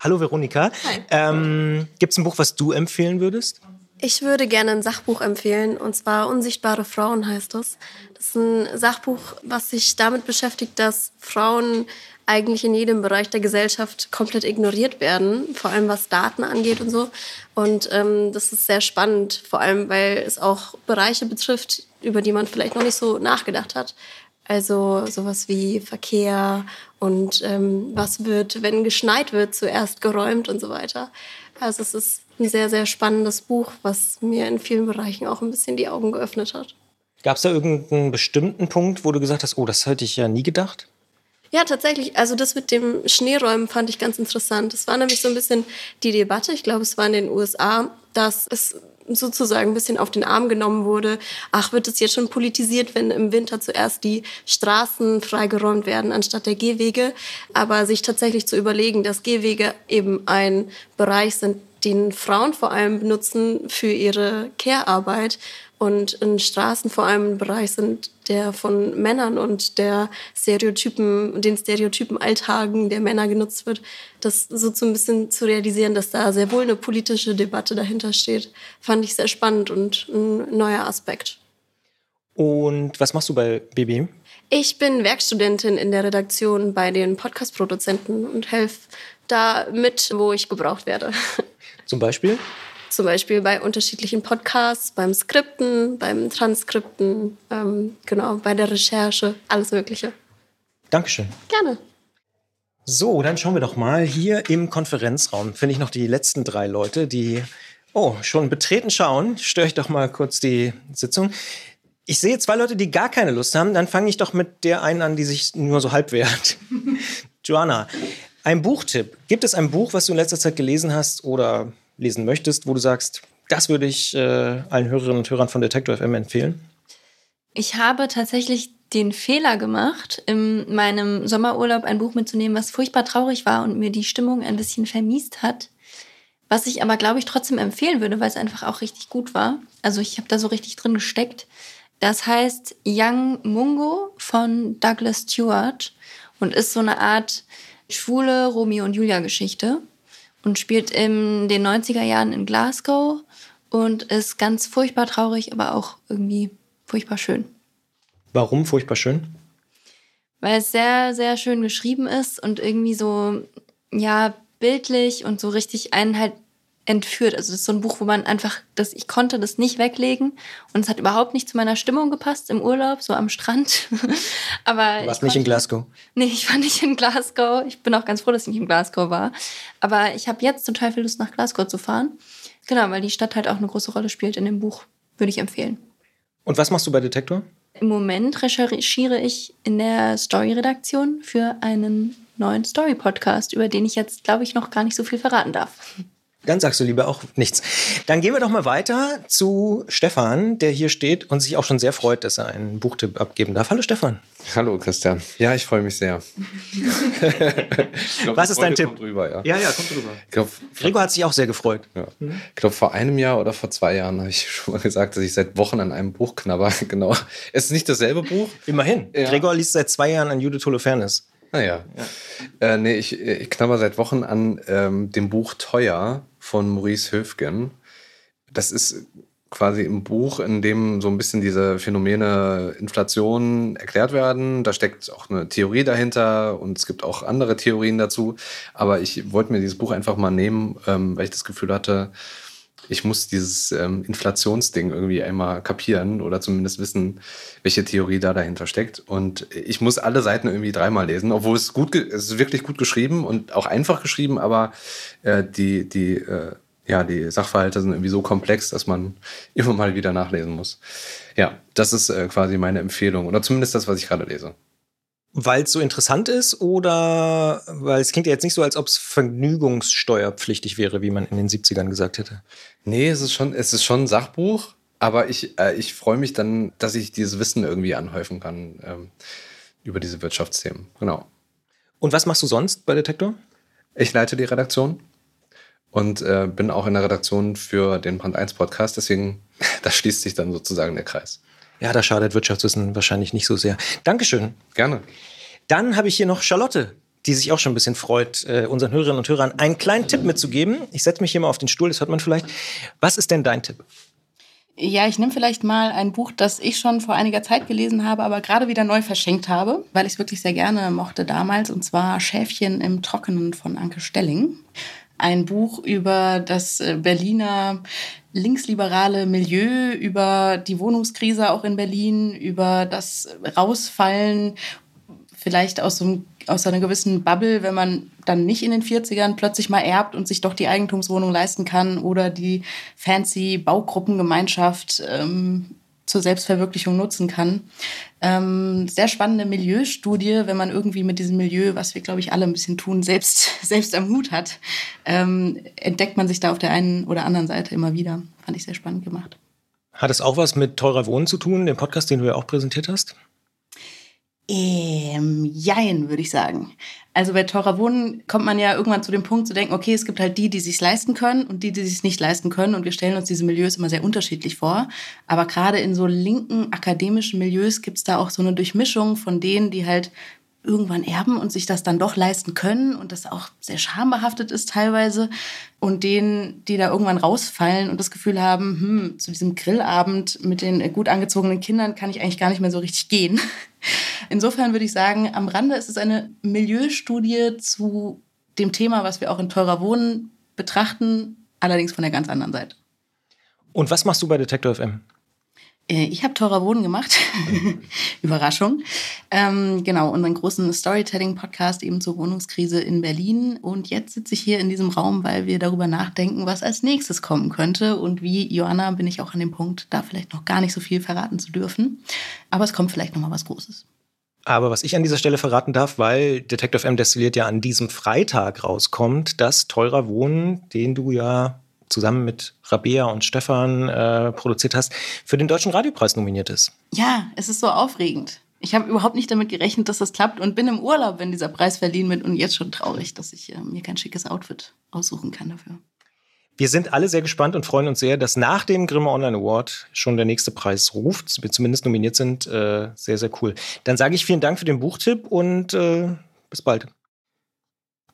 Hallo, Veronika. Ähm, Gibt es ein Buch, was du empfehlen würdest? Ich würde gerne ein Sachbuch empfehlen, und zwar Unsichtbare Frauen heißt es. Das ist ein Sachbuch, was sich damit beschäftigt, dass Frauen eigentlich in jedem Bereich der Gesellschaft komplett ignoriert werden, vor allem was Daten angeht und so. Und ähm, das ist sehr spannend, vor allem weil es auch Bereiche betrifft, über die man vielleicht noch nicht so nachgedacht hat. Also sowas wie Verkehr und ähm, was wird, wenn geschneit wird, zuerst geräumt und so weiter. Also es ist ein sehr, sehr spannendes Buch, was mir in vielen Bereichen auch ein bisschen die Augen geöffnet hat. Gab es da irgendeinen bestimmten Punkt, wo du gesagt hast, oh, das hätte ich ja nie gedacht? Ja, tatsächlich. Also das mit dem Schneeräumen fand ich ganz interessant. Es war nämlich so ein bisschen die Debatte, ich glaube, es war in den USA, dass es sozusagen ein bisschen auf den Arm genommen wurde. Ach, wird es jetzt schon politisiert, wenn im Winter zuerst die Straßen freigeräumt werden anstatt der Gehwege? Aber sich tatsächlich zu überlegen, dass Gehwege eben ein Bereich sind, den Frauen vor allem benutzen für ihre Care-Arbeit und in Straßen vor allem ein Bereich sind, der von Männern und der Stereotypen, den Stereotypen Alltagen der Männer genutzt wird, das so zu ein bisschen zu realisieren, dass da sehr wohl eine politische Debatte dahinter steht, fand ich sehr spannend und ein neuer Aspekt. Und was machst du bei BB? Ich bin Werkstudentin in der Redaktion bei den Podcast-Produzenten und helfe da mit, wo ich gebraucht werde. [LAUGHS] Zum Beispiel? Zum Beispiel bei unterschiedlichen Podcasts, beim Skripten, beim Transkripten, ähm, genau, bei der Recherche, alles Mögliche. Dankeschön. Gerne. So, dann schauen wir doch mal. Hier im Konferenzraum finde ich noch die letzten drei Leute, die Oh, schon betreten schauen. Störe ich doch mal kurz die Sitzung. Ich sehe zwei Leute, die gar keine Lust haben. Dann fange ich doch mit der einen an, die sich nur so halb wehrt. [LAUGHS] Joanna, ein Buchtipp. Gibt es ein Buch, was du in letzter Zeit gelesen hast oder lesen möchtest, wo du sagst, das würde ich äh, allen Hörerinnen und Hörern von Detector FM empfehlen? Ich habe tatsächlich den Fehler gemacht, in meinem Sommerurlaub ein Buch mitzunehmen, was furchtbar traurig war und mir die Stimmung ein bisschen vermiest hat. Was ich aber, glaube ich, trotzdem empfehlen würde, weil es einfach auch richtig gut war. Also ich habe da so richtig drin gesteckt. Das heißt Young Mungo von Douglas Stewart und ist so eine Art schwule Romeo und Julia Geschichte und spielt in den 90er Jahren in Glasgow und ist ganz furchtbar traurig, aber auch irgendwie furchtbar schön. Warum furchtbar schön? Weil es sehr, sehr schön geschrieben ist und irgendwie so, ja, bildlich und so richtig einen halt entführt. Also das ist so ein Buch, wo man einfach, das, ich konnte das nicht weglegen und es hat überhaupt nicht zu meiner Stimmung gepasst im Urlaub, so am Strand. [LAUGHS] Aber du warst nicht in Glasgow. Nee, ich war nicht in Glasgow. Ich bin auch ganz froh, dass ich nicht in Glasgow war. Aber ich habe jetzt total viel Lust, nach Glasgow zu fahren. Genau, weil die Stadt halt auch eine große Rolle spielt in dem Buch. Würde ich empfehlen. Und was machst du bei Detektor? Im Moment recherchiere ich in der Story-Redaktion für einen neuen Story-Podcast, über den ich jetzt, glaube ich, noch gar nicht so viel verraten darf. Dann sagst du lieber auch nichts. Dann gehen wir doch mal weiter zu Stefan, der hier steht und sich auch schon sehr freut, dass er einen Buchtipp abgeben darf. Hallo Stefan. Hallo Christian. Ja, ich freue mich sehr. glaub, Was ist dein Tipp? Drüber, ja. ja, ja, kommt drüber. Glaub, Gregor hat sich auch sehr gefreut. Ja. Ich glaube, vor einem Jahr oder vor zwei Jahren habe ich [LAUGHS] schon mal gesagt, dass ich seit Wochen an einem Buch knabber. [LAUGHS] Genau. Es ist nicht dasselbe Buch. Immerhin. Ja. Gregor liest seit zwei Jahren an Judith Holofernes. Naja. Ja. Äh, nee, ich, ich knabber seit Wochen an ähm, dem Buch Teuer von Maurice Höfgen. Das ist quasi im Buch, in dem so ein bisschen diese Phänomene Inflation erklärt werden. Da steckt auch eine Theorie dahinter und es gibt auch andere Theorien dazu. Aber ich wollte mir dieses Buch einfach mal nehmen, ähm, weil ich das Gefühl hatte, ich muss dieses ähm, Inflationsding irgendwie einmal kapieren oder zumindest wissen, welche Theorie da dahinter steckt. Und ich muss alle Seiten irgendwie dreimal lesen, obwohl es gut, es ist wirklich gut geschrieben und auch einfach geschrieben, aber äh, die, die, äh, ja, die Sachverhalte sind irgendwie so komplex, dass man [LAUGHS] immer mal wieder nachlesen muss. Ja, das ist äh, quasi meine Empfehlung oder zumindest das, was ich gerade lese. Weil es so interessant ist oder weil es klingt ja jetzt nicht so, als ob es vergnügungssteuerpflichtig wäre, wie man in den 70ern gesagt hätte. Nee, es ist schon, es ist schon ein Sachbuch, aber ich, äh, ich freue mich dann, dass ich dieses Wissen irgendwie anhäufen kann ähm, über diese Wirtschaftsthemen. Genau. Und was machst du sonst bei Detektor? Ich leite die Redaktion und äh, bin auch in der Redaktion für den Brand 1 Podcast, deswegen, [LAUGHS] da schließt sich dann sozusagen der Kreis. Ja, da schadet Wirtschaftswissen wahrscheinlich nicht so sehr. Dankeschön. Gerne. Dann habe ich hier noch Charlotte, die sich auch schon ein bisschen freut, äh, unseren Hörerinnen und Hörern einen kleinen Tipp mitzugeben. Ich setze mich hier mal auf den Stuhl, das hört man vielleicht. Was ist denn dein Tipp? Ja, ich nehme vielleicht mal ein Buch, das ich schon vor einiger Zeit gelesen habe, aber gerade wieder neu verschenkt habe, weil ich es wirklich sehr gerne mochte damals, und zwar Schäfchen im Trockenen von Anke Stelling. Ein Buch über das äh, Berliner linksliberale Milieu, über die Wohnungskrise auch in Berlin, über das Rausfallen vielleicht aus, so einem, aus einer gewissen Bubble, wenn man dann nicht in den 40ern plötzlich mal erbt und sich doch die Eigentumswohnung leisten kann oder die fancy Baugruppengemeinschaft ähm, zur Selbstverwirklichung nutzen kann. Ähm, sehr spannende Milieustudie, wenn man irgendwie mit diesem Milieu, was wir, glaube ich, alle ein bisschen tun, selbst, [LAUGHS] selbst am Hut hat, ähm, entdeckt man sich da auf der einen oder anderen Seite immer wieder. Fand ich sehr spannend gemacht. Hat es auch was mit teurer Wohnen zu tun, dem Podcast, den du ja auch präsentiert hast? Ähm, jein, würde ich sagen. Also bei teurer Wohnen kommt man ja irgendwann zu dem Punkt zu denken, okay, es gibt halt die, die sich leisten können und die, die sich nicht leisten können. Und wir stellen uns diese Milieus immer sehr unterschiedlich vor. Aber gerade in so linken akademischen Milieus gibt es da auch so eine Durchmischung von denen, die halt irgendwann erben und sich das dann doch leisten können und das auch sehr schambehaftet ist teilweise und denen, die da irgendwann rausfallen und das Gefühl haben, hm, zu diesem Grillabend mit den gut angezogenen Kindern kann ich eigentlich gar nicht mehr so richtig gehen. [LAUGHS] Insofern würde ich sagen, am Rande ist es eine Milieustudie zu dem Thema, was wir auch in teurer Wohnen betrachten, allerdings von der ganz anderen Seite. Und was machst du bei Detektor FM? Äh, ich habe teurer Wohnen gemacht. [LAUGHS] Überraschung. Ähm, genau, unseren großen Storytelling-Podcast eben zur Wohnungskrise in Berlin. Und jetzt sitze ich hier in diesem Raum, weil wir darüber nachdenken, was als nächstes kommen könnte. Und wie Joanna bin ich auch an dem Punkt, da vielleicht noch gar nicht so viel verraten zu dürfen. Aber es kommt vielleicht noch mal was Großes. Aber was ich an dieser Stelle verraten darf, weil Detective M destilliert ja an diesem Freitag rauskommt, dass Teurer Wohnen, den du ja zusammen mit Rabea und Stefan äh, produziert hast, für den Deutschen Radiopreis nominiert ist. Ja, es ist so aufregend. Ich habe überhaupt nicht damit gerechnet, dass das klappt und bin im Urlaub, wenn dieser Preis verliehen wird und jetzt schon traurig, dass ich äh, mir kein schickes Outfit aussuchen kann dafür. Wir sind alle sehr gespannt und freuen uns sehr, dass nach dem Grimme Online Award schon der nächste Preis ruft, wir zumindest nominiert sind. Äh, sehr, sehr cool. Dann sage ich vielen Dank für den Buchtipp und äh, bis bald.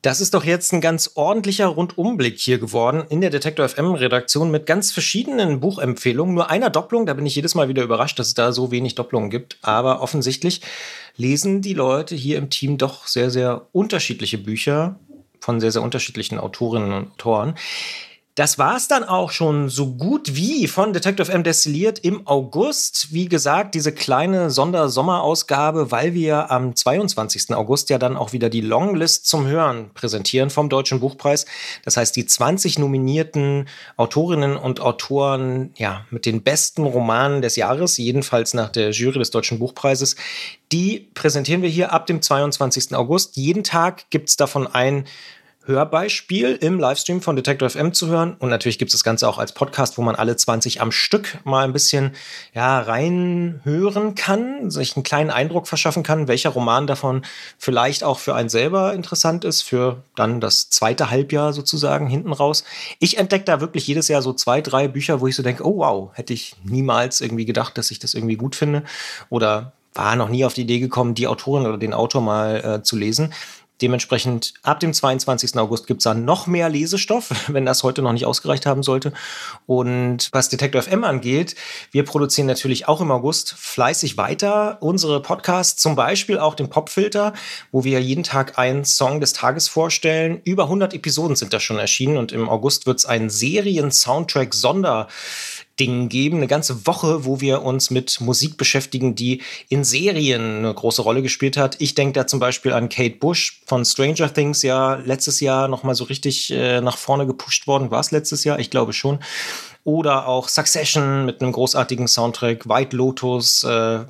Das ist doch jetzt ein ganz ordentlicher Rundumblick hier geworden in der Detektor FM Redaktion mit ganz verschiedenen Buchempfehlungen. Nur einer Doppelung, da bin ich jedes Mal wieder überrascht, dass es da so wenig Doppelungen gibt. Aber offensichtlich lesen die Leute hier im Team doch sehr, sehr unterschiedliche Bücher von sehr, sehr unterschiedlichen Autorinnen und Autoren. Das war es dann auch schon so gut wie von Detective M destilliert im August. Wie gesagt, diese kleine Sondersommerausgabe, weil wir am 22. August ja dann auch wieder die Longlist zum Hören präsentieren vom Deutschen Buchpreis. Das heißt, die 20 nominierten Autorinnen und Autoren, ja, mit den besten Romanen des Jahres, jedenfalls nach der Jury des Deutschen Buchpreises, die präsentieren wir hier ab dem 22. August. Jeden Tag gibt es davon ein Hörbeispiel im Livestream von Detector FM zu hören. Und natürlich gibt es das Ganze auch als Podcast, wo man alle 20 am Stück mal ein bisschen ja, reinhören kann, sich einen kleinen Eindruck verschaffen kann, welcher Roman davon vielleicht auch für einen selber interessant ist, für dann das zweite Halbjahr sozusagen hinten raus. Ich entdecke da wirklich jedes Jahr so zwei, drei Bücher, wo ich so denke, oh wow, hätte ich niemals irgendwie gedacht, dass ich das irgendwie gut finde. Oder war noch nie auf die Idee gekommen, die Autorin oder den Autor mal äh, zu lesen. Dementsprechend ab dem 22. August gibt es dann noch mehr Lesestoff, [LAUGHS] wenn das heute noch nicht ausgereicht haben sollte. Und was Detektor FM angeht, wir produzieren natürlich auch im August fleißig weiter unsere Podcasts, zum Beispiel auch den Popfilter, wo wir jeden Tag einen Song des Tages vorstellen. Über 100 Episoden sind da schon erschienen und im August wird es einen Serien-Soundtrack-Sonder Dingen geben. Eine ganze Woche, wo wir uns mit Musik beschäftigen, die in Serien eine große Rolle gespielt hat. Ich denke da zum Beispiel an Kate Bush von Stranger Things, ja letztes Jahr nochmal so richtig äh, nach vorne gepusht worden. War es letztes Jahr? Ich glaube schon. Oder auch Succession mit einem großartigen Soundtrack, White Lotus, äh,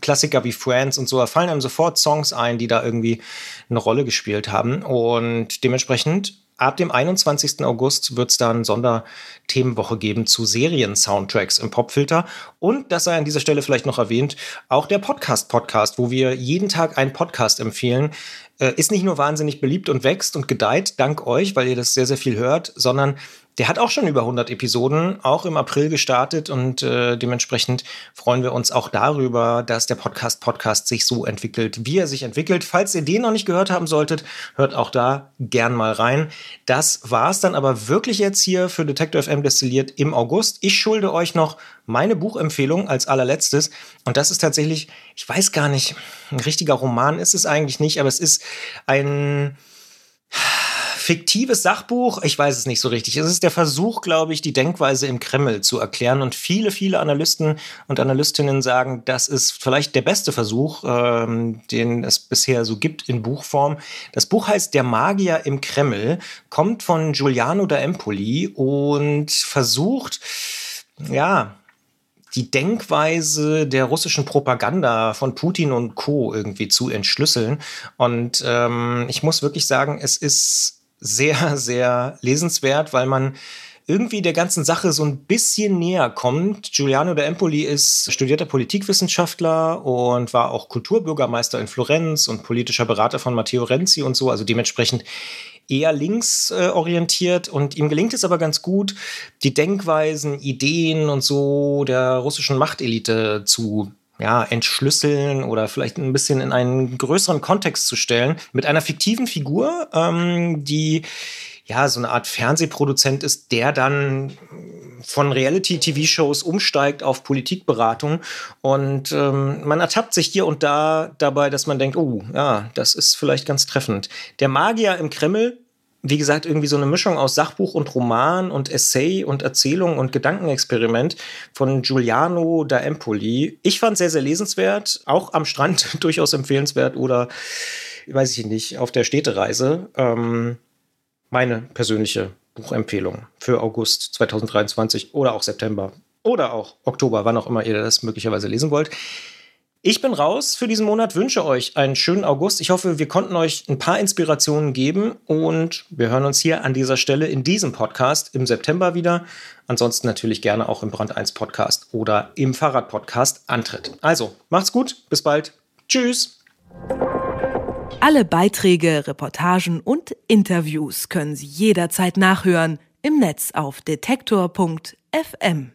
Klassiker wie Friends und so. Da fallen einem sofort Songs ein, die da irgendwie eine Rolle gespielt haben. Und dementsprechend Ab dem 21. August wird es dann Sonderthemenwoche geben zu Serien-Soundtracks im Popfilter. Und, das sei an dieser Stelle vielleicht noch erwähnt, auch der Podcast-Podcast, wo wir jeden Tag einen Podcast empfehlen, äh, ist nicht nur wahnsinnig beliebt und wächst und gedeiht, dank euch, weil ihr das sehr, sehr viel hört, sondern der hat auch schon über 100 Episoden, auch im April gestartet und äh, dementsprechend freuen wir uns auch darüber, dass der Podcast Podcast sich so entwickelt, wie er sich entwickelt. Falls ihr den noch nicht gehört haben solltet, hört auch da gern mal rein. Das war es dann aber wirklich jetzt hier für Detector FM destilliert im August. Ich schulde euch noch meine Buchempfehlung als allerletztes und das ist tatsächlich, ich weiß gar nicht, ein richtiger Roman ist es eigentlich nicht, aber es ist ein fiktives Sachbuch, ich weiß es nicht so richtig. Es ist der Versuch, glaube ich, die Denkweise im Kreml zu erklären. Und viele, viele Analysten und Analystinnen sagen, das ist vielleicht der beste Versuch, ähm, den es bisher so gibt in Buchform. Das Buch heißt Der Magier im Kreml, kommt von Giuliano da Empoli und versucht, ja, die Denkweise der russischen Propaganda von Putin und Co. irgendwie zu entschlüsseln. Und ähm, ich muss wirklich sagen, es ist sehr, [LAUGHS] sehr lesenswert, weil man irgendwie der ganzen Sache so ein bisschen näher kommt. Giuliano de Empoli ist studierter Politikwissenschaftler und war auch Kulturbürgermeister in Florenz und politischer Berater von Matteo Renzi und so, also dementsprechend eher linksorientiert äh, und ihm gelingt es aber ganz gut, die Denkweisen, Ideen und so der russischen Machtelite zu ja, entschlüsseln oder vielleicht ein bisschen in einen größeren Kontext zu stellen mit einer fiktiven Figur, ähm, die ja so eine Art Fernsehproduzent ist, der dann von Reality-TV-Shows umsteigt auf Politikberatung und ähm, man ertappt sich hier und da dabei, dass man denkt, oh ja, das ist vielleicht ganz treffend. Der Magier im Kreml wie gesagt, irgendwie so eine Mischung aus Sachbuch und Roman und Essay und Erzählung und Gedankenexperiment von Giuliano da Empoli. Ich fand sehr, sehr lesenswert, auch am Strand [LAUGHS] durchaus empfehlenswert oder, weiß ich nicht, auf der Städtereise. Ähm, meine persönliche Buchempfehlung für August 2023 oder auch September oder auch Oktober, wann auch immer ihr das möglicherweise lesen wollt. Ich bin raus für diesen Monat, wünsche euch einen schönen August. Ich hoffe, wir konnten euch ein paar Inspirationen geben und wir hören uns hier an dieser Stelle in diesem Podcast im September wieder. Ansonsten natürlich gerne auch im Brand 1 Podcast oder im Fahrrad Podcast Antritt. Also, macht's gut, bis bald. Tschüss. Alle Beiträge, Reportagen und Interviews können Sie jederzeit nachhören im Netz auf detektor.fm.